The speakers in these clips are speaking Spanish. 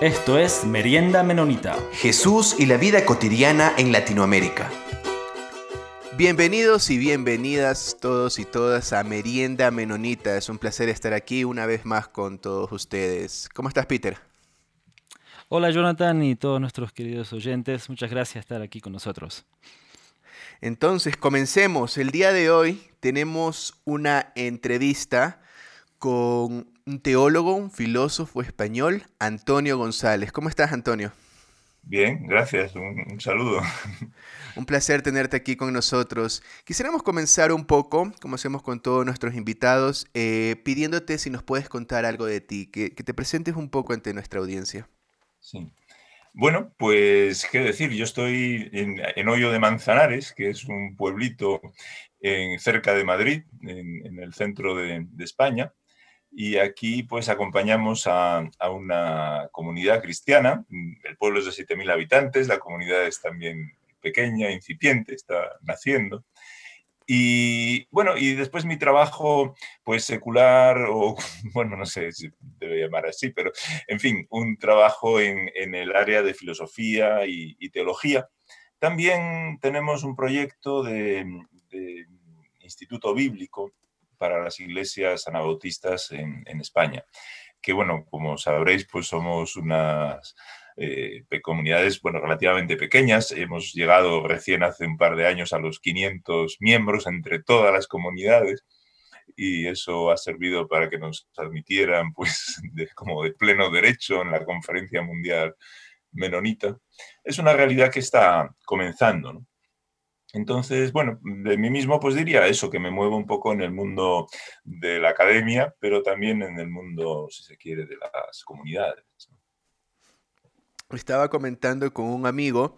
Esto es Merienda Menonita. Jesús y la vida cotidiana en Latinoamérica. Bienvenidos y bienvenidas todos y todas a Merienda Menonita. Es un placer estar aquí una vez más con todos ustedes. ¿Cómo estás, Peter? Hola, Jonathan y todos nuestros queridos oyentes. Muchas gracias por estar aquí con nosotros. Entonces, comencemos. El día de hoy tenemos una entrevista con un teólogo, un filósofo español, Antonio González. ¿Cómo estás, Antonio? Bien, gracias. Un, saludo. Un placer tenerte aquí con nosotros. Quisiéramos comenzar un poco, como hacemos con todos nuestros invitados, eh, pidiéndote si nos puedes contar algo de ti, que, te presentes un poco ante nuestra audiencia. Sí. Bueno, pues qué decir, yo estoy en, Hoyo de Manzanares, que es un pueblito en, cerca de Madrid, en, el centro de España y aquí pues acompañamos a, una comunidad cristiana, el pueblo es de 7.000 habitantes, la comunidad es también pequeña, incipiente, está naciendo. Y bueno, y después mi trabajo pues secular o bueno, no sé si debe llamar así, pero en fin, un trabajo en, el área de filosofía y, teología. También tenemos un proyecto de instituto bíblico para las iglesias anabautistas en, España. Que bueno, como sabréis, pues somos unas eh, comunidades bueno, relativamente pequeñas. Hemos llegado recién hace un par de años a los 500 miembros entre todas las comunidades y eso ha servido para que nos admitieran pues como de pleno derecho en la conferencia mundial menonita. Es una realidad que está comenzando. ¿no? Entonces, bueno, de mí mismo pues diría eso, que me muevo un poco en el mundo de la academia, pero también en el mundo, si se quiere, de las comunidades. Estaba comentando con un amigo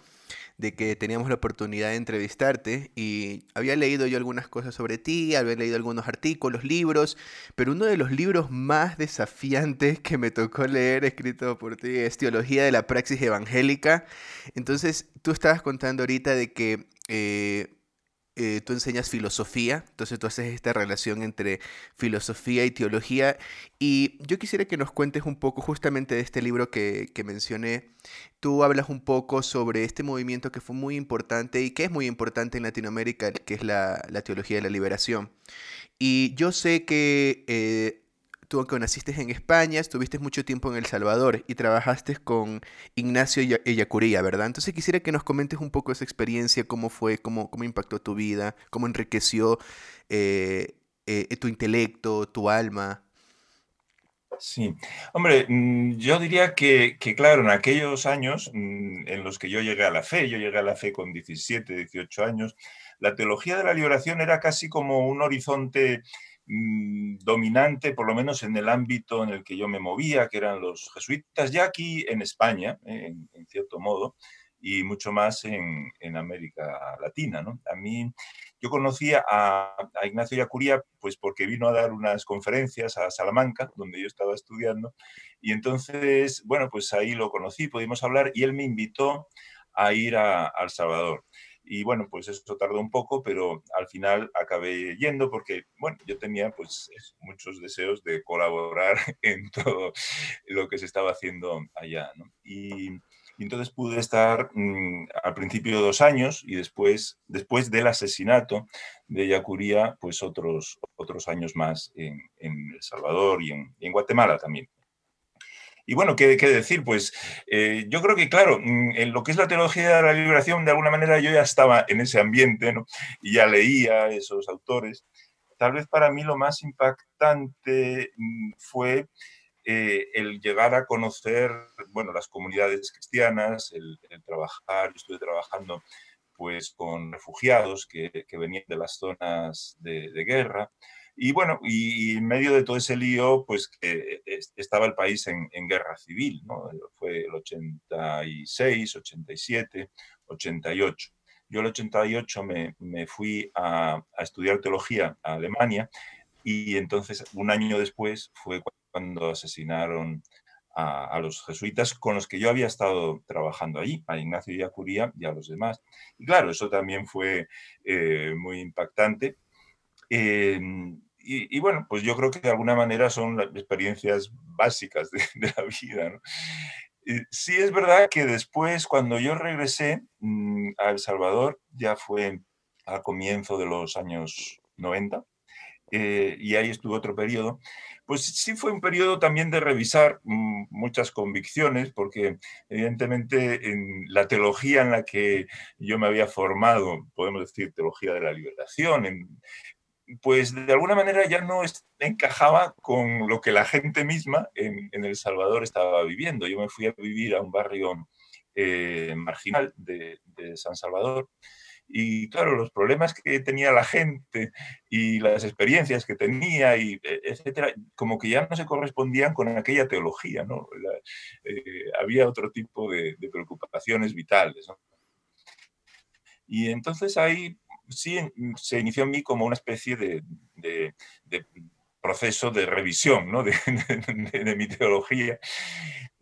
de que teníamos la oportunidad de entrevistarte y había leído yo algunas cosas sobre ti, había leído algunos artículos, libros, pero uno de los libros más desafiantes que me tocó leer escrito por ti es Teología de la Praxis Evangélica. Entonces, tú estabas contando ahorita de que eh, eh, tú enseñas filosofía, entonces tú haces esta relación entre filosofía y teología. Y yo quisiera que nos cuentes un poco justamente de este libro que, mencioné. Tú hablas un poco sobre este movimiento que fue muy importante y que es muy importante en Latinoamérica, que es la, teología de la liberación. Y yo sé que eh, tú, aunque naciste en España, estuviste mucho tiempo en El Salvador y trabajaste con Ignacio Ellacuría, ¿verdad? Entonces quisiera que nos comentes un poco esa experiencia, cómo fue, cómo, cómo impactó tu vida, cómo enriqueció eh, eh, tu intelecto, tu alma. Sí, hombre, mm, yo diría que, que, claro, en aquellos años mm, en los que yo llegué a la fe, yo llegué a la fe con 17, 18 años, la teología de la liberación era casi como un horizonte Mm, dominante, por lo menos en el ámbito en el que yo me movía, que eran los jesuitas, ya aquí en España, en, cierto modo, y mucho más en, América Latina. ¿no? A mí, yo conocía a, Ignacio Yacuría pues porque vino a dar unas conferencias a Salamanca, donde yo estaba estudiando, y entonces, bueno, pues ahí lo conocí, pudimos hablar, y él me invitó a ir a, a El Salvador. Y bueno, pues eso tardó un poco, pero al final acabé yendo porque, bueno, yo tenía pues muchos deseos de colaborar en todo lo que se estaba haciendo allá. Y, entonces pude estar mm, al principio dos años y después, después del asesinato de Yacuría, pues otros, otros años más en, El Salvador en, y en Guatemala también. Y bueno, ¿qué, decir? Pues eh, yo creo que, claro, mm, en lo que es la teología de la liberación, de alguna manera yo ya estaba en ese ambiente, ¿no? Ya leía esos autores. Tal vez para mí lo más impactante mm, fue eh, el llegar a conocer, bueno, las comunidades cristianas, el, trabajar, yo estuve trabajando pues con refugiados que, venían de las zonas de guerra, y bueno, y, en medio de todo ese lío, pues que estaba el país en, guerra civil, ¿no? Fue el 86, 87, 88. Yo el 88 me, me fui a, estudiar teología a Alemania y entonces un año después fue cuando asesinaron a, los jesuitas con los que yo había estado trabajando allí, a Ignacio y a Curía y a los demás. Y claro, eso también fue eh, muy impactante Em, y, bueno, pues yo creo que de alguna manera son las experiencias básicas de, la vida. sí es verdad que después, cuando yo regresé mm, a El Salvador, ya fue a comienzo de los años 90, eh, y ahí estuvo otro periodo, pues sí fue un periodo también de revisar mm, muchas convicciones, porque evidentemente en la teología en la que yo me había formado, podemos decir teología de la liberación, pues de alguna manera ya no encajaba con lo que la gente misma en, El Salvador estaba viviendo. Yo me fui a vivir a un barrio eh, marginal de San Salvador y claro, los problemas que tenía la gente y las experiencias que tenía, y e, etcétera, como que ya no se correspondían con aquella teología, ¿no? Eh, había otro tipo de, preocupaciones vitales, Y entonces ahí sí se inició en mí como una especie de, proceso de revisión ¿no? de, mi teología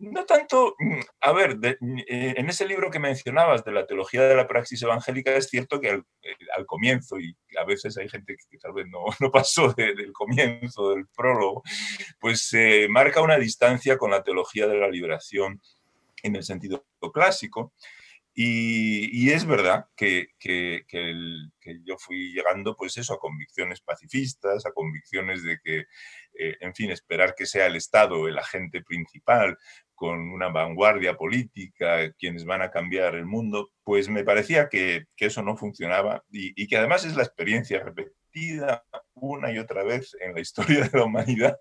no tanto, mm, a ver, eh, en ese libro que mencionabas de la teología de la praxis evangélica, es cierto que al, eh, comienzo, y a veces hay gente que tal vez no pasó del comienzo, del prólogo, pues se marca una distancia con la teología de la liberación en el sentido clásico. Y, es verdad que, yo fui llegando, pues eso, a convicciones pacifistas, a convicciones de que, eh, en fin, esperar que sea el Estado el agente principal, con una vanguardia política, quienes van a cambiar el mundo, pues me parecía que, eso no funcionaba y, que además es la experiencia una y otra vez en la historia de la humanidad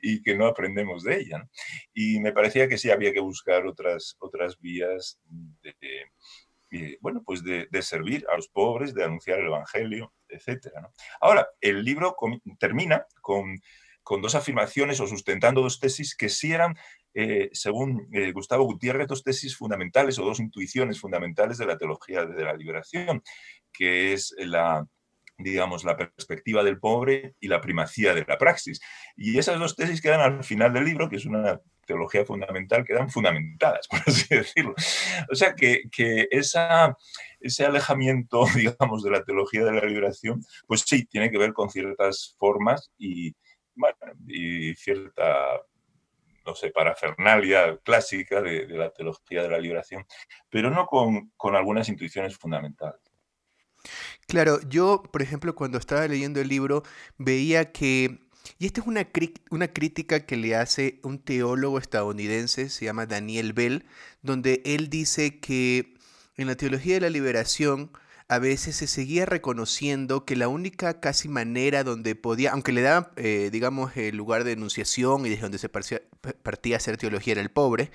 y que no aprendemos de ella. Y me parecía que sí había que buscar otras, otras vías de, bueno, pues de, servir a los pobres, de anunciar el Evangelio, etc. Ahora, el libro termina con, con dos afirmaciones o sustentando dos tesis que sí eran eh, según eh, Gustavo Gutiérrez, dos tesis fundamentales o dos intuiciones fundamentales de la teología de la liberación, que es la, digamos, la perspectiva del pobre y la primacía de la praxis. Y esas dos tesis quedan al final del libro, que es una teología fundamental, quedan fundamentadas, por así decirlo. O sea que, que esa, ese alejamiento, digamos, de la teología de la liberación, pues sí, tiene que ver con ciertas formas y, cierta no sé, parafernalia clásica de, la teología de la liberación, pero no con, algunas intuiciones fundamentales. Claro, yo, por ejemplo, cuando estaba leyendo el libro, veía que, y esta es una, una crítica que le hace un teólogo estadounidense, se llama Daniel Bell, donde él dice que en la teología de la liberación, a veces se seguía reconociendo que la única casi manera donde podía, aunque le daban, eh, digamos, el lugar de enunciación y desde donde se partía a hacer teología era el pobre,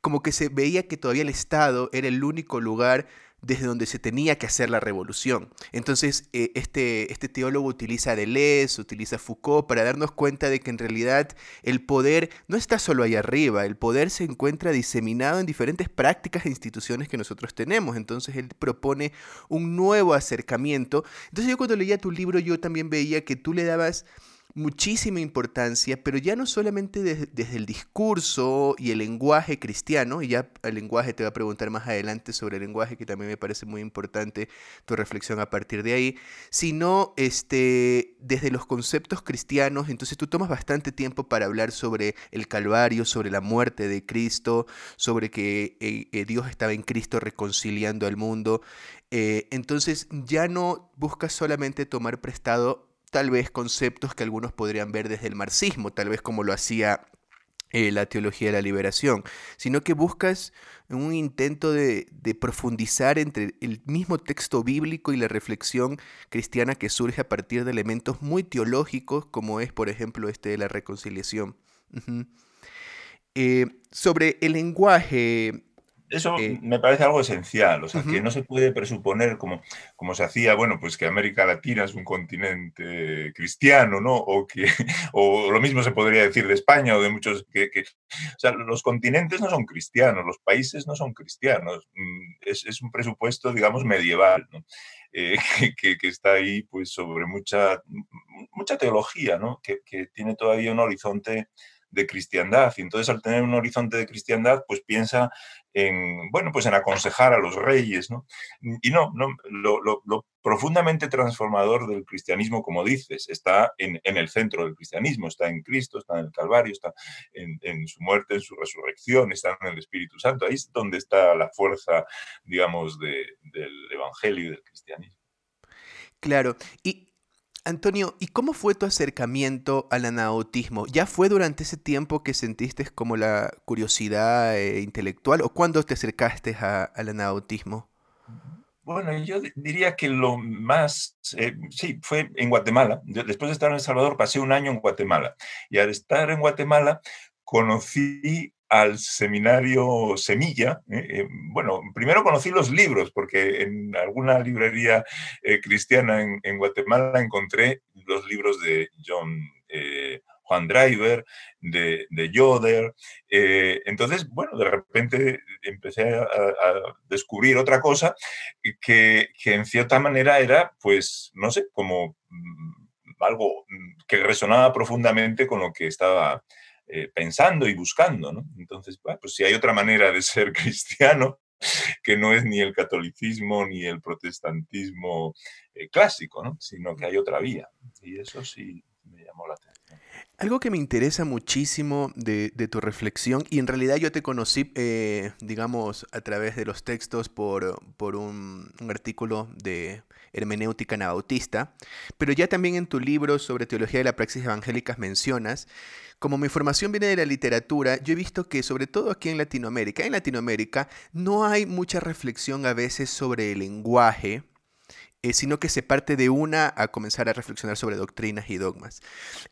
como que se veía que todavía el Estado era el único lugar desde donde se tenía que hacer la revolución. Entonces, eh, este, este teólogo utiliza Deleuze, utiliza Foucault para darnos cuenta de que en realidad el poder no está solo ahí arriba, el poder se encuentra diseminado en diferentes prácticas e instituciones que nosotros tenemos. Entonces, él propone un nuevo acercamiento. Entonces, yo cuando leía tu libro, yo también veía que tú le dabas muchísima importancia, pero ya no solamente desde el discurso y el lenguaje cristiano, y ya el lenguaje te va a preguntar más adelante sobre el lenguaje, que también me parece muy importante tu reflexión a partir de ahí, sino este, desde los conceptos cristianos, entonces tú tomas bastante tiempo para hablar sobre el Calvario, sobre la muerte de Cristo, sobre que eh, eh, Dios estaba en Cristo reconciliando al mundo. Eh, entonces ya no buscas solamente tomar prestado tal vez conceptos que algunos podrían ver desde el marxismo, tal vez como lo hacía eh, la teología de la liberación, sino que buscas un intento de, profundizar entre el mismo texto bíblico y la reflexión cristiana que surge a partir de elementos muy teológicos, como es, por ejemplo, este de la reconciliación. Eh, sobre el lenguaje, eso eh, me parece algo esencial, o sea, que no se puede presuponer como, como se hacía, bueno, pues que América Latina es un continente cristiano, ¿no? O que o lo mismo se podría decir de España o de muchos que, o sea, los continentes no son cristianos, los países no son cristianos, mm, es, un presupuesto, digamos, medieval, ¿no? Eh, que, que, está ahí, pues, sobre mucha, mucha teología, ¿no? Que, que tiene todavía un horizonte de cristiandad. Y entonces al tener un horizonte de cristiandad, pues piensa en, bueno, pues en aconsejar a los reyes, ¿no? Y no, no lo, profundamente transformador del cristianismo, como dices, está en, el centro del cristianismo, está en Cristo, está en el Calvario, está en, su muerte, en su resurrección, está en el Espíritu Santo. Ahí es donde está la fuerza, digamos, del Evangelio y del cristianismo. Claro, y Antonio, ¿y cómo fue tu acercamiento al anautismo? ¿Ya fue durante ese tiempo que sentiste como la curiosidad eh, intelectual o cuándo te acercaste al anautismo? Bueno, yo diría que lo más, eh, sí, fue en Guatemala. después de estar en El Salvador, pasé un año en Guatemala. Y al estar en Guatemala, conocí al seminario Semilla. ¿eh? Eh, bueno, primero conocí los libros, porque en alguna librería eh, cristiana en, Guatemala encontré los libros de John Juan Driver, de, de Yoder. entonces, bueno, de repente empecé a, descubrir otra cosa que, que, en cierta manera era, pues, no sé, como mm, algo que resonaba profundamente con lo que estaba eh, pensando y buscando, ¿no? Entonces, pues si hay otra manera de ser cristiano, que no es ni el catolicismo ni el protestantismo eh, clásico, ¿no? sino que hay otra vía. Y eso sí me llamó la atención. Algo que me interesa muchísimo de, tu reflexión, y en realidad yo te conocí, eh, digamos, a través de los textos por, un, artículo de hermenéutica anabautista, pero ya también en tu libro sobre teología de la praxis evangélicas mencionas como mi formación viene de la literatura, yo he visto que sobre todo aquí en Latinoamérica, en Latinoamérica no hay mucha reflexión a veces sobre el lenguaje, eh, sino que se parte de una a comenzar a reflexionar sobre doctrinas y dogmas.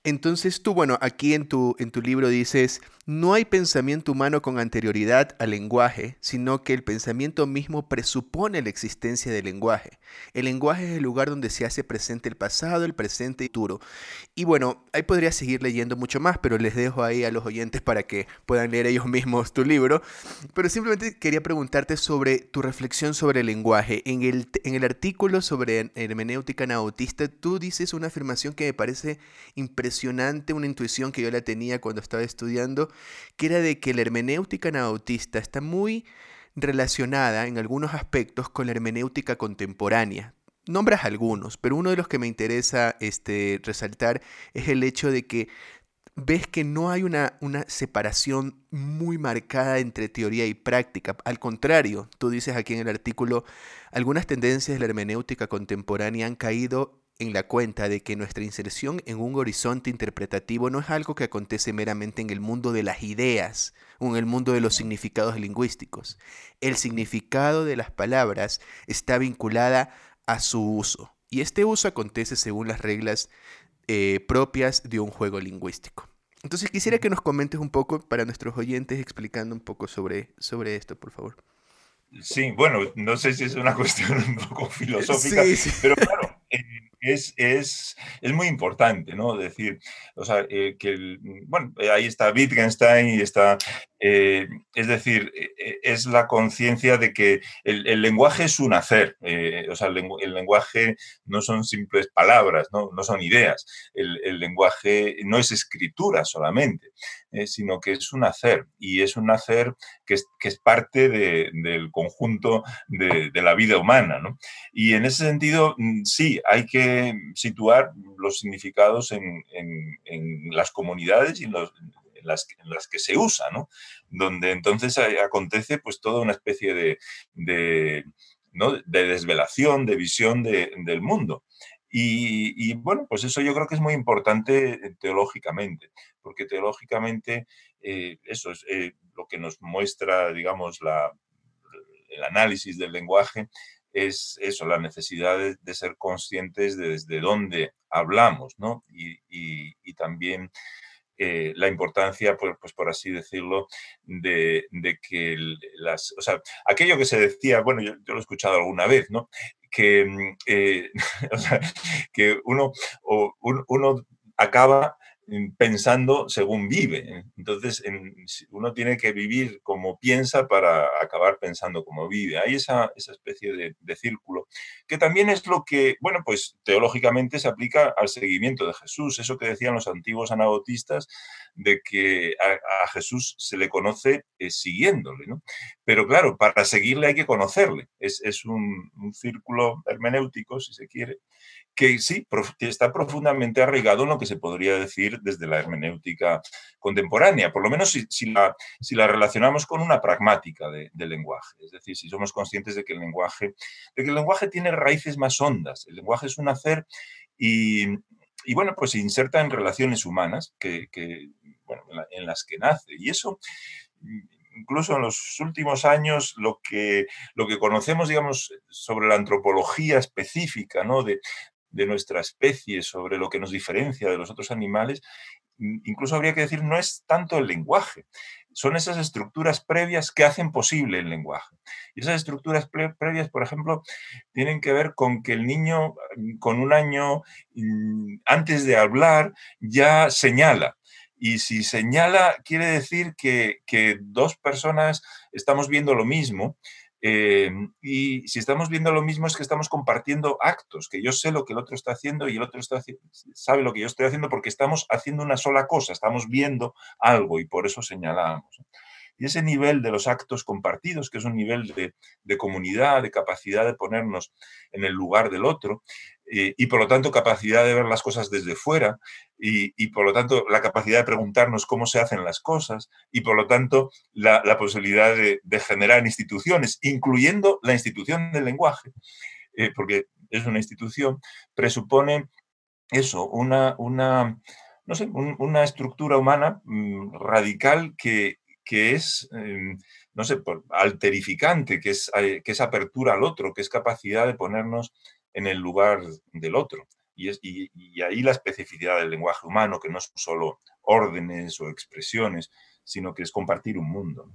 Entonces tú, bueno, aquí en tu, en tu libro dices, no hay pensamiento humano con anterioridad al lenguaje, sino que el pensamiento mismo presupone la existencia del lenguaje. El lenguaje es el lugar donde se hace presente el pasado, el presente y el futuro. Y bueno, ahí podría seguir leyendo mucho más, pero les dejo ahí a los oyentes para que puedan leer ellos mismos tu libro. Pero simplemente quería preguntarte sobre tu reflexión sobre el lenguaje. En el, en el artículo sobre sobre hermenéutica nautista, tú dices una afirmación que me parece impresionante, una intuición que yo la tenía cuando estaba estudiando, que era de que la hermenéutica nautista está muy relacionada en algunos aspectos con la hermenéutica contemporánea. Nombras algunos, pero uno de los que me interesa este, resaltar es el hecho de que ves que no hay una, una, separación muy marcada entre teoría y práctica. Al contrario, tú dices aquí en el artículo, algunas tendencias de la hermenéutica contemporánea han caído en la cuenta de que nuestra inserción en un horizonte interpretativo no es algo que acontece meramente en el mundo de las ideas o en el mundo de los significados lingüísticos. El significado de las palabras está vinculada a su uso. Y este uso acontece según las reglas eh, propias de un juego lingüístico. Entonces quisiera que nos comentes un poco para nuestros oyentes explicando un poco sobre, sobre esto, por favor. Sí, bueno, no sé si es una cuestión un poco filosófica, pero claro, es, es, es, muy importante, ¿no? Decir, o sea, eh, que, bueno, ahí está Wittgenstein y está, eh, es decir, eh, es la conciencia de que el, lenguaje es un hacer, o sea, el, lenguaje no son simples palabras, no, no son ideas, el, lenguaje no es escritura solamente, sino que es un hacer, y es un hacer que es, parte del conjunto de, la vida humana. Y en ese sentido, mm, sí, hay que situar los significados en, las comunidades y en, las, que se usa, Donde entonces acontece pues toda una especie de, de, desvelación, de visión del mundo. Y, bueno, pues eso yo creo que es muy importante teológicamente, porque teológicamente eh, eso es eh, lo que nos muestra, digamos, la, el análisis del lenguaje, es eso, la necesidad de, ser conscientes de desde dónde hablamos, ¿no? Y, también eh, la importancia, pues, pues, por así decirlo, de, que las, o sea, aquello que se decía, bueno, yo, lo he escuchado alguna vez, ¿no? Que, mm, eh, que uno, uno acaba pensando según vive. Entonces, uno tiene que vivir como piensa para acabar pensando como vive. Hay esa, especie de, círculo, que también es lo que, bueno, pues teológicamente se aplica al seguimiento de Jesús, eso que decían los antiguos anabautistas, de que a, Jesús se le conoce eh, siguiéndole, ¿no? Pero claro, para seguirle hay que conocerle. Es, un, un círculo hermenéutico, si se quiere, que sí, está profundamente arraigado en lo que se podría decir desde la hermenéutica contemporánea, por lo menos si, la, si la, relacionamos con una pragmática de, del lenguaje, es decir, si somos conscientes de que el lenguaje, de que el lenguaje tiene raíces más hondas, el lenguaje es un hacer y, y bueno, pues se inserta en relaciones humanas que, que bueno, en las que nace. Y eso incluso en los últimos años lo que, lo que conocemos, digamos, sobre la antropología específica ¿no? de, de nuestra especie, sobre lo que nos diferencia de los otros animales, incluso habría que decir, no es tanto el lenguaje, son esas estructuras previas que hacen posible el lenguaje. Y esas estructuras previas, por ejemplo, tienen que ver con que el niño con un año antes de hablar ya señala. Y si señala, quiere decir que, dos personas estamos viendo lo mismo Em, y si estamos viendo lo mismo es que estamos compartiendo actos, que yo sé lo que el otro está haciendo y el otro está sabe lo que yo estoy haciendo porque estamos haciendo una sola cosa, estamos viendo algo y por eso señalamos. Y ese nivel de los actos compartidos, que es un nivel de, comunidad, de capacidad de ponernos en el lugar del otro, y por lo tanto capacidad de ver las cosas desde fuera, y, por lo tanto la capacidad de preguntarnos cómo se hacen las cosas, y por lo tanto la, posibilidad de, generar instituciones, incluyendo la institución del lenguaje, eh, porque es una institución, presupone eso, una, una no sé, una estructura humana mm, radical que, que es, em, no sé, alterificante, que es, eh, que es apertura al otro, que es capacidad de ponernos en el lugar del otro. Y, es, y, ahí la especificidad del lenguaje humano, que no son solo órdenes o expresiones, sino que es compartir un mundo.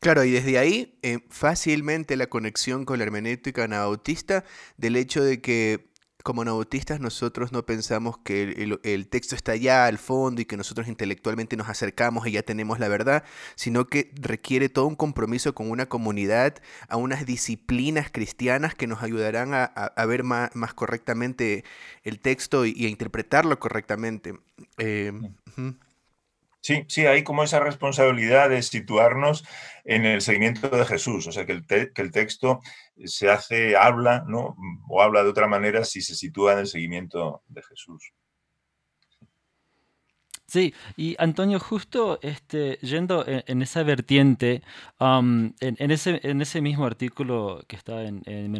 Claro, y desde ahí eh, fácilmente la conexión con la hermenéutica anabautista del hecho de que como nautistas nosotros no pensamos que el, texto está allá al fondo y que nosotros intelectualmente nos acercamos y ya tenemos la verdad, sino que requiere todo un compromiso con una comunidad, a unas disciplinas cristianas que nos ayudarán a, ver más, correctamente el texto y, a interpretarlo correctamente. Eh, Sí, sí, hay como esa responsabilidad de situarnos en el seguimiento de Jesús, o sea, que el, que el texto se hace, habla, ¿no? O habla de otra manera si se sitúa en el seguimiento de Jesús. Sí, y Antonio, justo este, yendo en, esa vertiente, en, ese, en ese mismo artículo que está en, en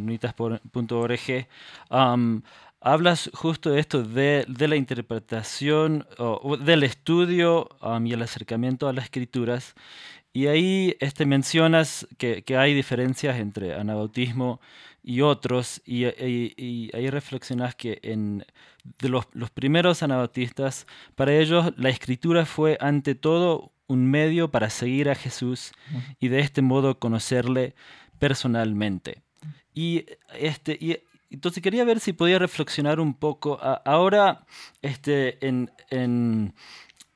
hablas justo de esto, de, la interpretación, o, del estudio y el acercamiento a las escrituras. Y ahí este, mencionas que, hay diferencias entre anabautismo y otros, y, ahí reflexionas que en, de los, los primeros anabautistas, para ellos la escritura fue ante todo un medio para seguir a Jesús y de este modo conocerle personalmente. Y, este, y entonces quería ver si podía reflexionar un poco. ahora, este, en, en,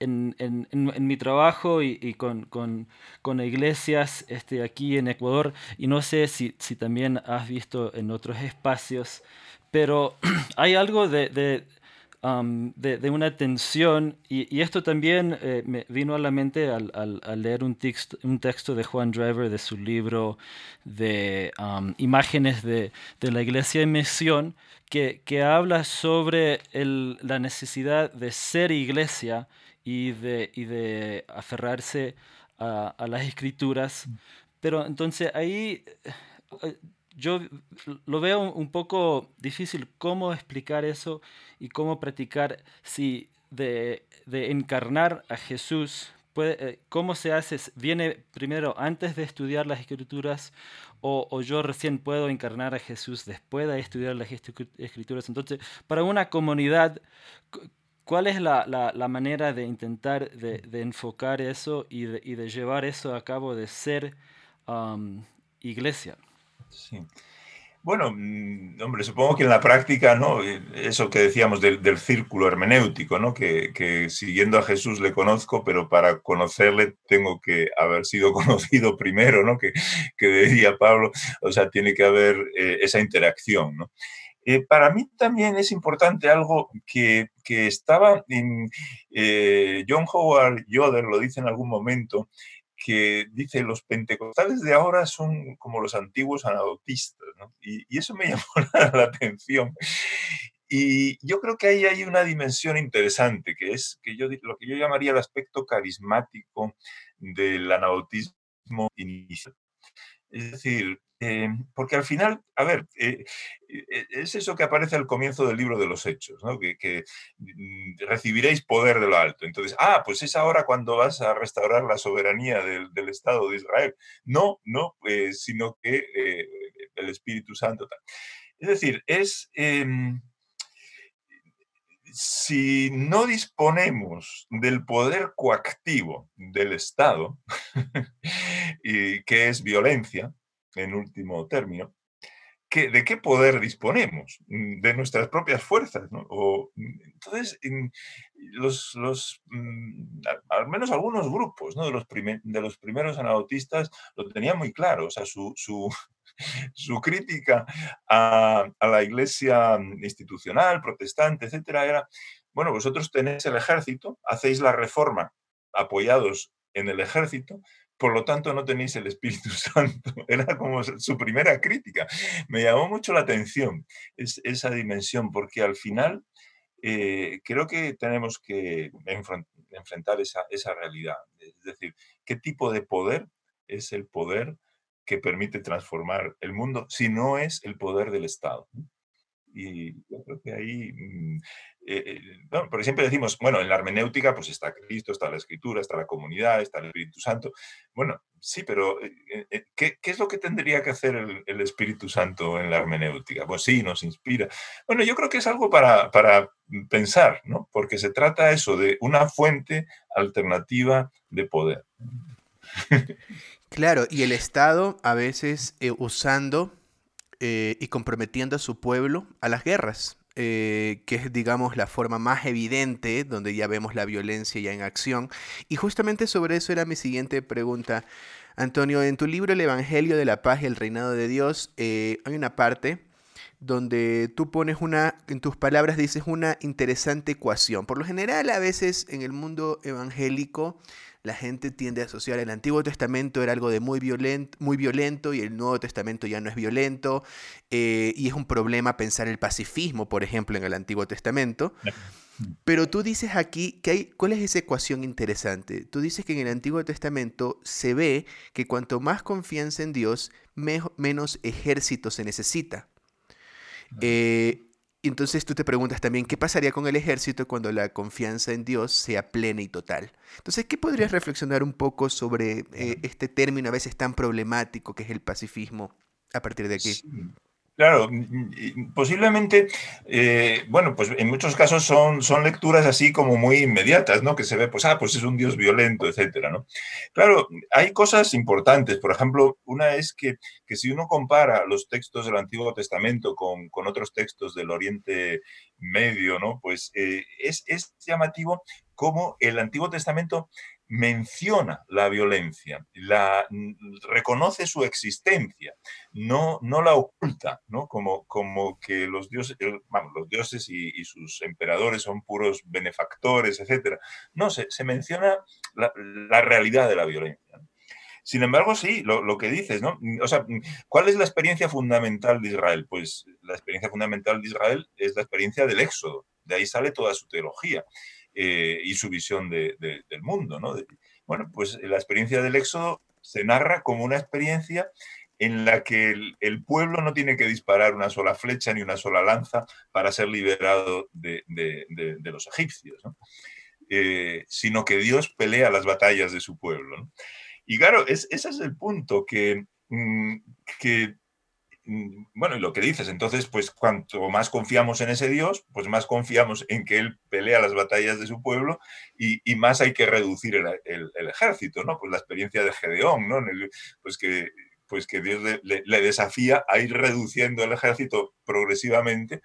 en, en mi trabajo y, con, con, con, iglesias este, aquí en Ecuador, y no sé si, si también has visto en otros espacios, pero hay algo de de, una tensión, y, esto también eh, me vino a la mente al, leer un texto, un texto de Juan Driver de su libro de imágenes de, la iglesia en misión, que, que habla sobre la necesidad de ser iglesia y de, y de aferrarse a, a las escrituras. Mm. Pero entonces ahí eh, yo lo veo un poco difícil cómo explicar eso y cómo practicar si de, encarnar a Jesús, puede, eh, cómo se hace, viene primero antes de estudiar las escrituras o, yo recién puedo encarnar a Jesús después de estudiar las escrituras. Entonces, para una comunidad, ¿cuál es la, manera de intentar de, enfocar eso y de, llevar eso a cabo, de ser iglesia? Bueno, mm, hombre, supongo que en la práctica, ¿no? Eh, eso que decíamos del, círculo hermenéutico, ¿no? Que, siguiendo a Jesús le conozco, pero para conocerle tengo que haber sido conocido primero, ¿no? Que, que decía Pablo, o sea, tiene que haber eh, esa interacción, ¿no? Eh, para mí también es importante algo que, que estaba en John Howard Yoder, lo dice en algún momento, que dice los pentecostales de ahora son como los antiguos anabautistas, ¿no? y, eso me llamó la, atención. Y yo creo que ahí hay una dimensión interesante, que es que yo, lo que yo llamaría el aspecto carismático del anabautismo inicial. Es decir, eh, porque al final, a ver, eh, eh, es eso que aparece al comienzo del libro de los Hechos, ¿no? que, mm, recibiréis poder de lo alto. Entonces, ah, pues es ahora cuando vas a restaurar la soberanía del, Estado de Israel. No, no, sino que el Espíritu Santo. Es decir, es... Si no disponemos del poder coactivo del Estado, y que es violencia, en último término, ¿de qué poder disponemos? Mm, de nuestras propias fuerzas. O, mm, entonces, los, mm, al menos algunos grupos de, los de los primeros anabautistas lo tenían muy claro. O sea, su, su, su crítica a, a, la iglesia institucional, protestante, etcétera, era, bueno, vosotros tenéis el ejército, hacéis la reforma apoyados en el ejército, por lo tanto no tenéis el Espíritu Santo. Era como su primera crítica. Me llamó mucho la atención esa dimensión, porque al final eh, creo que tenemos que enfrentar esa, esa realidad. Es decir, ¿qué tipo de poder es el poder que permite transformar el mundo si no es el poder del Estado? Y yo creo que ahí, mm, eh, eh, porque siempre decimos, bueno, en la hermenéutica pues está Cristo, está la Escritura, está la comunidad, está el Espíritu Santo. Bueno, sí, pero eh, ¿qué, es lo que tendría que hacer el, Espíritu Santo en la hermenéutica? Pues sí, nos inspira. Bueno, yo creo que es algo para, para pensar, ¿no? Porque se trata eso de una fuente alternativa de poder. Claro, y el Estado a veces usando eh, y comprometiendo a su pueblo a las guerras, eh, que es, digamos, la forma más evidente donde ya vemos la violencia ya en acción. Y justamente sobre eso era mi siguiente pregunta. Antonio, en tu libro El Evangelio de la Paz y el Reinado de Dios, eh, hay una parte donde tú pones una, en tus palabras dices una interesante ecuación. Por lo general, a veces en el mundo evangélico, la gente tiende a asociar el Antiguo Testamento era algo de muy, violento, muy violento y el Nuevo Testamento ya no es violento. Eh, y es un problema pensar el pacifismo, por ejemplo, en el Antiguo Testamento. Pero tú dices aquí que hay, ¿cuál es esa ecuación interesante? Tú dices que en el Antiguo Testamento se ve que cuanto más confianza en Dios, menos ejército se necesita. Eh, entonces tú te preguntas también, ¿qué pasaría con el ejército cuando la confianza en Dios sea plena y total? Entonces, ¿qué podrías reflexionar un poco sobre eh, este término a veces tan problemático que es el pacifismo a partir de aquí? Claro, posiblemente, eh, bueno, pues en muchos casos son, son lecturas así como muy inmediatas, ¿no? Que se ve, pues, ah, pues es un Dios violento, etcétera, ¿no? Claro, hay cosas importantes. Por ejemplo, una es que, que si uno compara los textos del Antiguo Testamento con, con otros textos del Oriente Medio, ¿no? Pues eh, es, es llamativo cómo el Antiguo Testamento menciona la violencia, la, reconoce su existencia, no, no la oculta, ¿no? Como, como que los dioses, los dioses y, sus emperadores son puros benefactores, etc. No, se, se menciona la, realidad de la violencia. Sin embargo, sí, lo, lo, que dices, ¿no? O sea, ¿cuál es la experiencia fundamental de Israel? Pues la experiencia fundamental de Israel es la experiencia del éxodo. De ahí sale toda su teología. Eh, y su visión del mundo. ¿no? bueno, pues la experiencia del éxodo se narra como una experiencia en la que el, pueblo no tiene que disparar una sola flecha ni una sola lanza para ser liberado de, los egipcios, eh, sino que Dios pelea las batallas de su pueblo. Y claro, ese es el punto, que, mm, que bueno, y lo que dices, entonces, pues cuanto más confiamos en ese Dios, pues más confiamos en que Él pelea las batallas de su pueblo y, más hay que reducir el, ejército, ¿no? Pues la experiencia de Gedeón, ¿no? pues que, pues que Dios le, desafía a ir reduciendo el ejército progresivamente.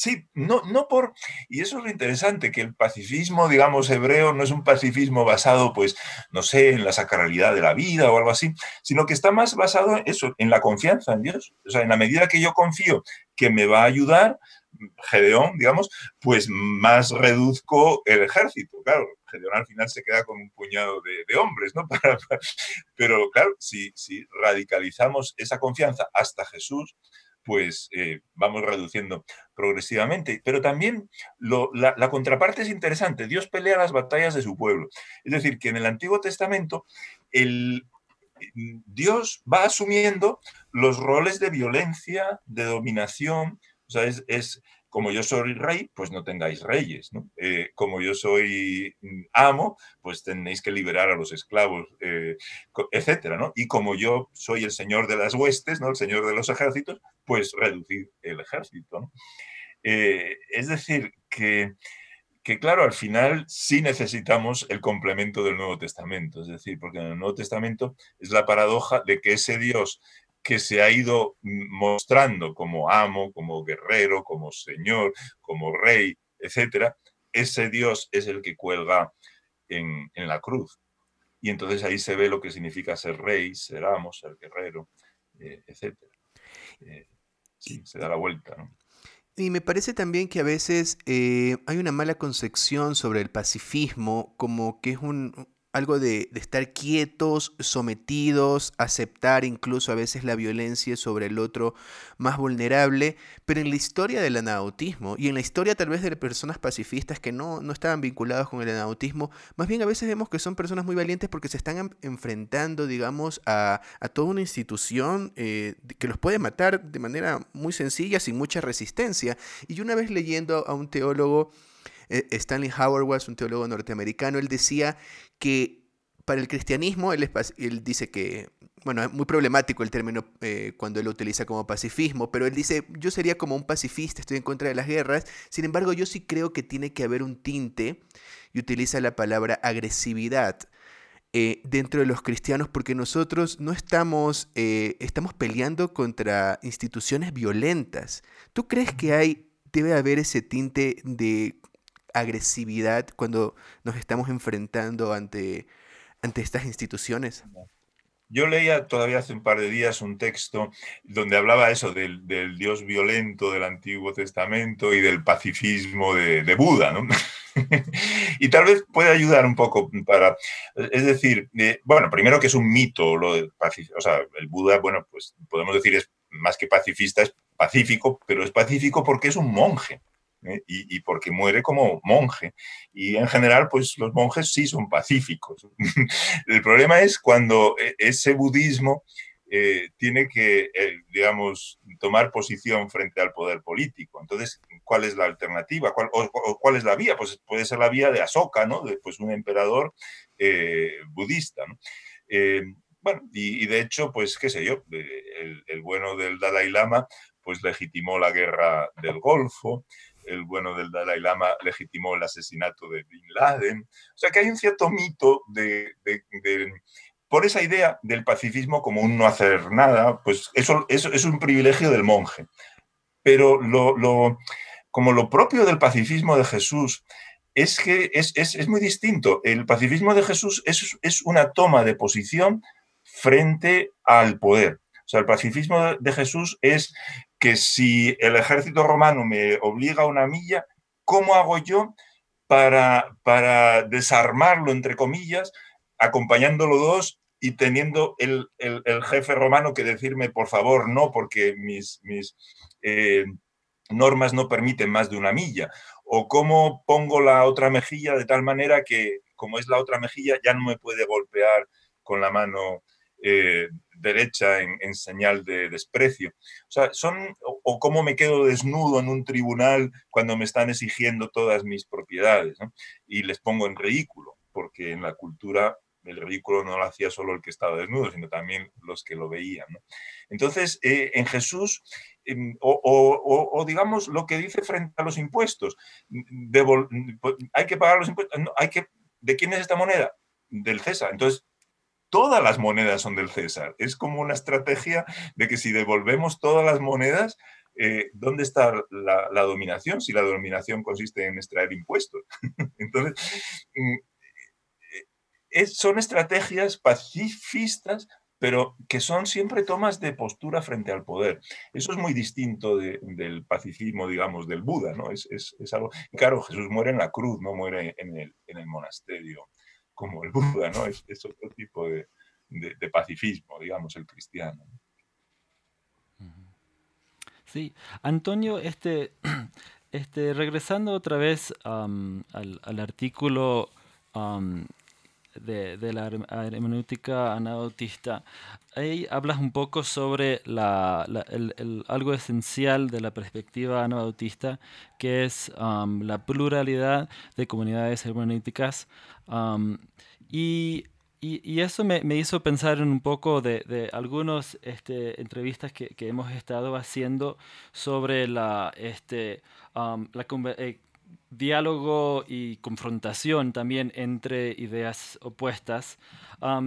Sí, no, no por... Y eso es lo interesante, que el pacifismo, digamos, hebreo no es un pacifismo basado, pues, no sé, en la sacralidad de la vida o algo así, sino que está más basado en eso, en la confianza en Dios. O sea, en la medida que yo confío que me va a ayudar, Gedeón, digamos, pues más reduzco el ejército. Claro, Gedeón al final se queda con un puñado de, hombres, ¿no? pero claro, si, radicalizamos esa confianza hasta Jesús, pues eh, vamos reduciendo progresivamente. Pero también la, contraparte es interesante. Dios pelea las batallas de su pueblo. Es decir, que en el Antiguo Testamento el, Dios va asumiendo los roles de violencia, de dominación, o sea, es, como yo soy rey, pues no tengáis reyes. Eh, como yo soy mm, amo, pues tenéis que liberar a los esclavos, eh, etcétera, ¿no? Y como yo soy el señor de las huestes, ¿no? El señor de los ejércitos, pues reducir el ejército. Eh, es decir, que, que, claro, al final sí necesitamos el complemento del Nuevo Testamento, es decir, porque en el Nuevo Testamento es la paradoja de que ese Dios que se ha ido mostrando como amo, como guerrero, como señor, como rey, etcétera, ese Dios es el que cuelga en, la cruz. Y entonces ahí se ve lo que significa ser rey, ser amo, ser guerrero, eh, etcétera. Eh, sí, se da la vuelta. Y me parece también que a veces eh, hay una mala concepción sobre el pacifismo, como que es un, algo de, estar quietos, sometidos, aceptar incluso a veces la violencia sobre el otro más vulnerable, pero en la historia del anautismo y en la historia tal vez de personas pacifistas que no, no estaban vinculados con el anautismo, más bien a veces vemos que son personas muy valientes porque se están enfrentando, digamos, a, toda una institución eh, que los puede matar de manera muy sencilla, sin mucha resistencia. Y una vez leyendo a un teólogo, Stanley Howard was un teólogo norteamericano, él decía que para el cristianismo, él, él dice que, bueno, es muy problemático el término eh, cuando él lo utiliza como pacifismo, pero él dice, yo sería como un pacifista, estoy en contra de las guerras, sin embargo yo sí creo que tiene que haber un tinte, y utiliza la palabra agresividad. Eh, dentro de los cristianos porque nosotros no estamos, eh, estamos peleando contra instituciones violentas. ¿Tú crees que hay, debe haber ese tinte de agresividad cuando nos estamos enfrentando ante, ante estas instituciones? Yo leía todavía hace un par de días un texto donde hablaba eso del, Dios violento del Antiguo Testamento y del pacifismo de, Buda, ¿no? y tal vez puede ayudar un poco para, es decir, eh, bueno, primero que es un mito lo del o sea, el Buda, bueno, pues podemos decir es más que pacifista, es pacífico, pero es pacífico porque es un monje. ¿Eh? y, porque muere como monje. Y en general, pues los monjes sí son pacíficos. El problema es cuando e, ese budismo eh, tiene que, eh, digamos, tomar posición frente al poder político. Entonces, ¿cuál es la alternativa? ¿Cuál, cuál es la vía? Pues puede ser la vía de Asoka, ¿no? De, pues un emperador budista, bueno, y, de hecho, pues qué sé yo, el, el, bueno del Dalai Lama pues legitimó la guerra del Golfo, el bueno del Dalai Lama legitimó el asesinato de Bin Laden. O sea que hay un cierto mito de, por esa idea del pacifismo como un no hacer nada, pues eso, es un privilegio del monje. Pero como lo propio del pacifismo de Jesús es que es, muy distinto. El pacifismo de Jesús es, es, una toma de posición frente al poder. O sea, el pacifismo de Jesús es que si el ejército romano me obliga a una milla, ¿cómo hago yo para, para desarmarlo, entre comillas, acompañándolo dos y teniendo el, jefe romano que decirme, por favor, no, porque mis, mis eh, normas no permiten más de una milla? ¿O cómo pongo la otra mejilla de tal manera que, como es la otra mejilla, ya no me puede golpear con la mano eh, derecha en, señal de desprecio. O sea, son, o, cómo me quedo desnudo en un tribunal cuando me están exigiendo todas mis propiedades, Y les pongo en ridículo, porque en la cultura el ridículo no lo hacía solo el que estaba desnudo, sino también los que lo veían. Entonces, eh, en Jesús, em, o, digamos lo que dice frente a los impuestos, hay que pagar los impuestos, hay que, ¿de quién es esta moneda? Del César. Entonces, todas las monedas son del César. Es como una estrategia de que si devolvemos todas las monedas, eh, ¿dónde está la, dominación? Si la dominación consiste en extraer impuestos. Entonces, mm, eh, son estrategias pacifistas pero que son siempre tomas de postura frente al poder. Eso es muy distinto del pacifismo, digamos, del Buda, ¿no? Es, algo... Claro, Jesús muere en la cruz, no muere en el, monasterio como el Buda, ¿no? Es, otro tipo de, pacifismo, digamos, el cristiano. Sí, Antonio, este, este, regresando otra vez al, artículo de, la hermenéutica anabautista, ahí hablas un poco sobre la, el, algo esencial de la perspectiva anabautista, que es la pluralidad de comunidades hermenéuticas. y, y, eso me, me, hizo pensar en un poco de, de algunas este, entrevistas que, que, hemos estado haciendo sobre la, este, la, eh, diálogo y confrontación también entre ideas opuestas.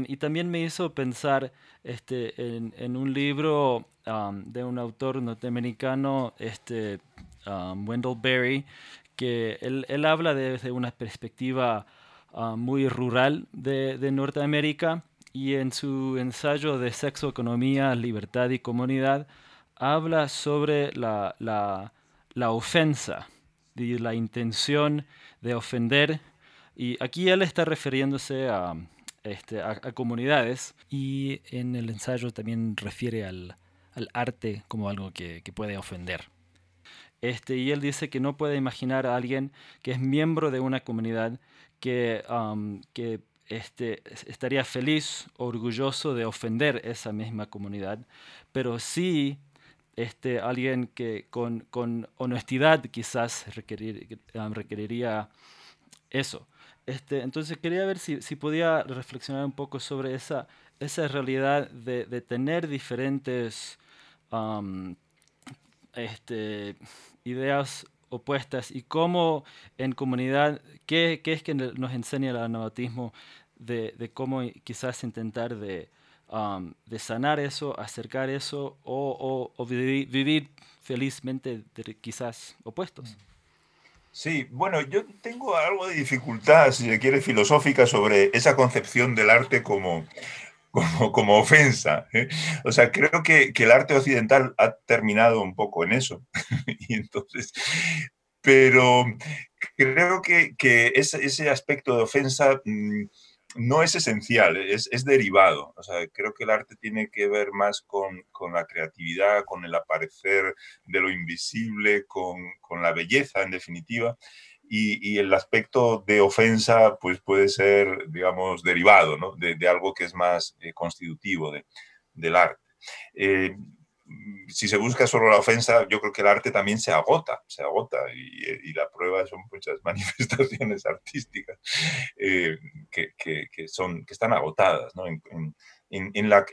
y también me hizo pensar este, en, un libro de un autor norteamericano, este, Wendell Berry, que él, habla desde una perspectiva muy rural de, Norteamérica y en su ensayo de sexo, economía, libertad y comunidad habla sobre la, la ofensa de la intención de ofender. Y aquí él está refiriéndose a, este, a, comunidades y en el ensayo también refiere al, al arte como algo que, que, puede ofender. Este, y él dice que no puede imaginar a alguien que es miembro de una comunidad que, que este, estaría feliz, orgulloso de ofender esa misma comunidad, pero sí este, alguien que con, con honestidad quizás requerir, um, requeriría eso. Este, entonces quería ver si, si, podía reflexionar un poco sobre esa, esa realidad de, de tener diferentes um, este, ideas opuestas y cómo en comunidad, qué, qué es que nos enseña el anabautismo de, de cómo quizás intentar de de sanar eso, acercar eso o, vivir, felizmente quizás opuestos. Sí, bueno, yo tengo algo de dificultad, si se quiere, filosófica sobre esa concepción del arte como, como, ofensa. ¿eh? O sea, creo que, el arte occidental ha terminado un poco en eso. y entonces, pero creo que, ese, ese, aspecto de ofensa... No es esencial, es, derivado. O sea, creo que el arte tiene que ver más con, la creatividad, con el aparecer de lo invisible, con, la belleza, en definitiva. Y, el aspecto de ofensa, pues puede ser, digamos, derivado ¿no? de, algo que es más eh, constitutivo del arte. Eh, si se busca solo la ofensa, yo creo que el arte también se agota, se agota, y, la prueba son muchas manifestaciones artísticas eh, que, son, que están agotadas en, la,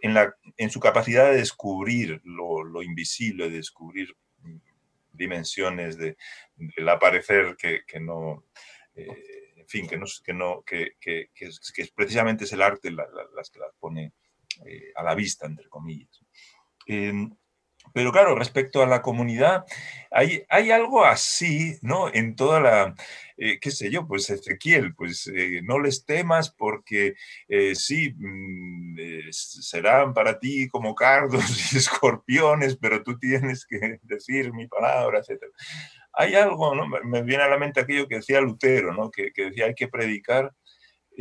en, su capacidad de descubrir lo, invisible, de descubrir dimensiones de, del aparecer que, no... Eh, en fin, que, no, que, no, que, que, es, precisamente es el arte las que las pone eh, a la vista, entre comillas. Pero claro, respecto a la comunidad, hay, hay algo así, ¿no? En toda la, eh, qué sé yo, pues Ezequiel, pues eh, no les temas porque eh, sí, mm, serán para ti como cardos y escorpiones, pero tú tienes que decir mi palabra, etc. Hay algo, ¿no? Me viene a la mente aquello que decía Lutero, ¿no? Que, que decía hay que predicar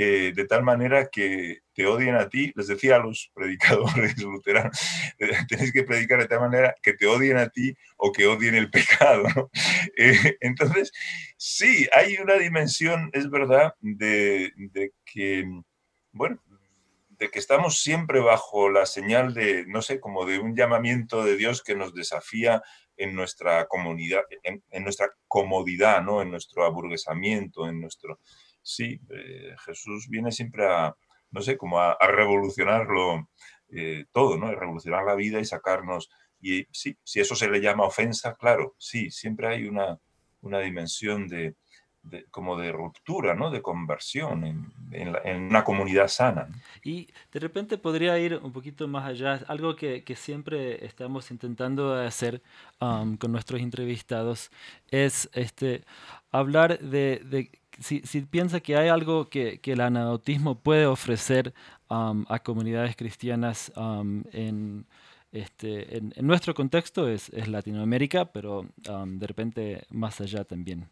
eh, de tal manera que te odien a ti, les decía a los predicadores luteranos, tenéis que predicar de tal manera que te odien a ti o que odien el pecado. Eh, entonces, sí, hay una dimensión, es verdad, de, que, bueno, de que estamos siempre bajo la señal de, no sé, como de un llamamiento de Dios que nos desafía en nuestra comunidad, en, en nuestra comodidad, ¿no? En nuestro aburguesamiento, en nuestro sí, eh, Jesús viene siempre a, no sé, como a, revolucionarlo eh, todo, ¿no? Revolucionar la vida y sacarnos. Y sí, si eso se le llama ofensa, claro, sí, siempre hay una, una dimensión de, como de ruptura, ¿no? de conversión en, una comunidad sana. Y de repente podría ir un poquito más allá, algo que, siempre estamos intentando hacer um, con nuestros entrevistados es este, hablar de, si, piensa que hay algo que, el anautismo puede ofrecer um, a comunidades cristianas um, en este, en, nuestro contexto es, Latinoamérica, pero de repente más allá también.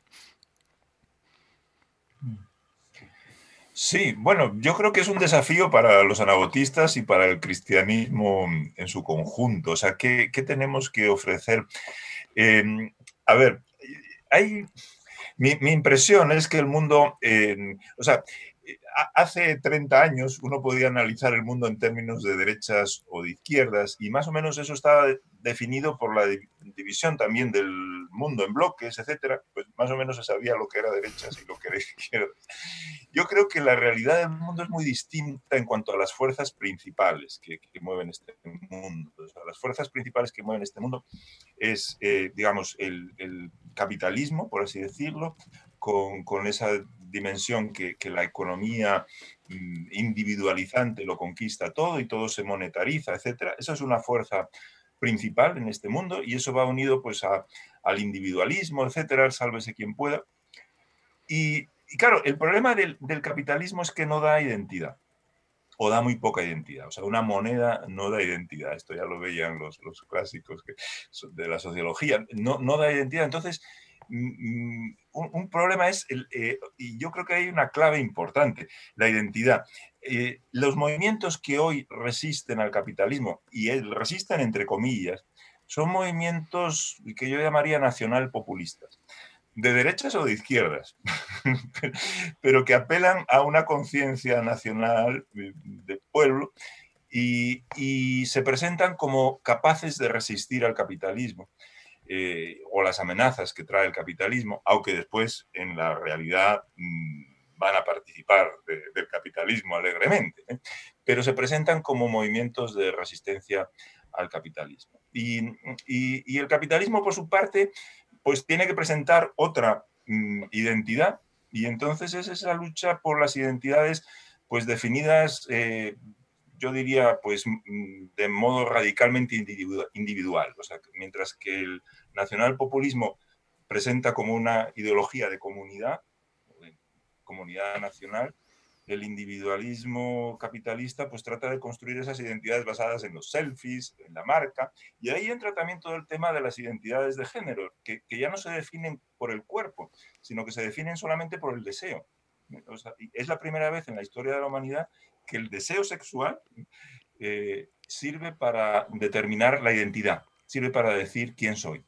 Sí, bueno, yo creo que es un desafío para los anabotistas y para el cristianismo en su conjunto. O sea, ¿qué, tenemos que ofrecer? Em, a ver, hay, mi, impresión es que el mundo, o sea, hace 30 años uno podía analizar el mundo en términos de derechas o de izquierdas y más o menos eso estaba definido por la división también del mundo en bloques, etcétera, pues más o menos se sabía lo que era derechas y lo que era izquierdas. Yo creo que la realidad del mundo es muy distinta en cuanto a las fuerzas principales que, mueven este mundo. las fuerzas principales que mueven este mundo es, eh, digamos, el, el capitalismo, por así decirlo, con, con, esa dimensión que, la economía mm, individualizante lo conquista todo y todo se monetariza, etc. Esa es una fuerza principal en este mundo y eso va unido pues al individualismo, etcétera, sálvese quien pueda. Y, claro, el problema del, capitalismo es que no da identidad o da muy poca identidad. O sea, una moneda no da identidad. Esto ya lo veían los, clásicos de la sociología. No, da identidad. Entonces, Mm, mm, un, problema es, eh, y yo creo que hay una clave importante, la identidad. Eh, los movimientos que hoy resisten al capitalismo, y resisten entre comillas, son movimientos que yo llamaría nacional populistas, de derechas o de izquierdas, pero que apelan a una conciencia nacional de pueblo y, se presentan como capaces de resistir al capitalismo. Eh, o las amenazas que trae el capitalismo, aunque después en la realidad mm, van a participar del capitalismo alegremente, ¿eh? pero se presentan como movimientos de resistencia al capitalismo. Y, el capitalismo, por su parte, pues tiene que presentar otra mm, identidad, y entonces es esa lucha por las identidades pues definidas eh, yo diría, pues mm, de modo radicalmente individual. O sea, mientras que el nacionalpopulismo presenta como una ideología de comunidad, de comunidad nacional, el individualismo capitalista pues trata de construir esas identidades basadas en los selfies, en la marca, y ahí entra también todo el tema de las identidades de género, que, ya no se definen por el cuerpo, sino que se definen solamente por el deseo. es la primera vez en la historia de la humanidad que el deseo sexual eh, sirve para determinar la identidad, sirve para decir quién soy.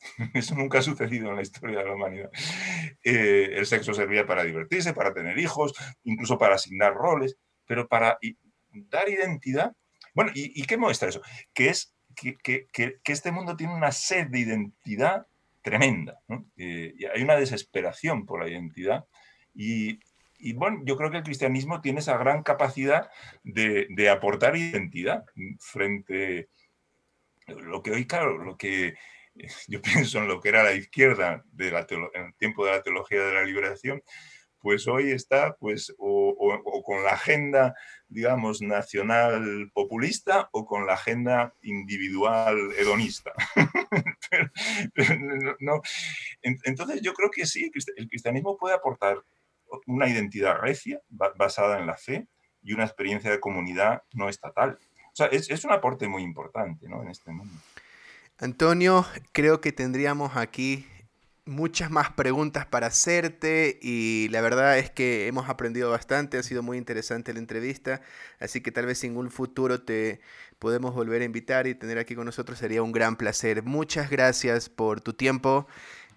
Eso nunca ha sucedido en la historia de la humanidad. Eh, el sexo servía para divertirse, para tener hijos, incluso para asignar roles, pero para dar identidad. Bueno, ¿y, qué muestra eso? Que es que, este mundo tiene una sed de identidad tremenda. Eh, hay una desesperación por la identidad y, y bueno, yo creo que el cristianismo tiene esa gran capacidad de, aportar identidad frente lo que hoy, claro, lo que yo pienso en lo que era la izquierda de en el tiempo de la teología de la liberación, pues hoy está pues o, con la agenda, digamos, nacional populista o con la agenda individual hedonista. Entonces yo creo que sí, el cristianismo puede aportar una identidad recia basada en la fe y una experiencia de comunidad no estatal. O sea, es, un aporte muy importante ¿no? en este mundo. Antonio, creo que tendríamos aquí muchas más preguntas para hacerte y la verdad es que hemos aprendido bastante, ha sido muy interesante la entrevista, así que tal vez en un futuro te podemos volver a invitar y tener aquí con nosotros sería un gran placer. Muchas gracias por tu tiempo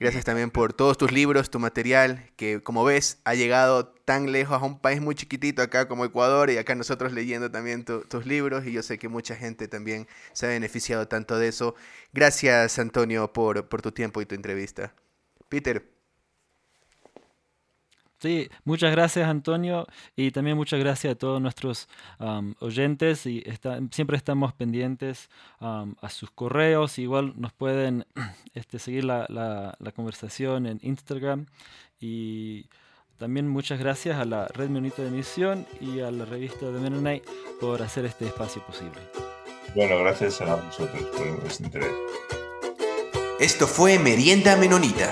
Gracias también por todos tus libros, tu material, que como ves ha llegado tan lejos a un país muy chiquitito acá como Ecuador y acá nosotros leyendo también tus libros y yo sé que mucha gente también se ha beneficiado tanto de eso. Gracias Antonio por, por tu tiempo y tu entrevista. Peter. Sí, muchas gracias Antonio y también muchas gracias a todos nuestros oyentes y siempre estamos pendientes a sus correos. Igual nos pueden este, seguir la, la, conversación en Instagram y también muchas gracias a la Red Menonita de Misión y a la revista de Mennonite por hacer este espacio posible. Bueno, gracias a vosotros por vuestro interés. Esto fue Merienda Menonita.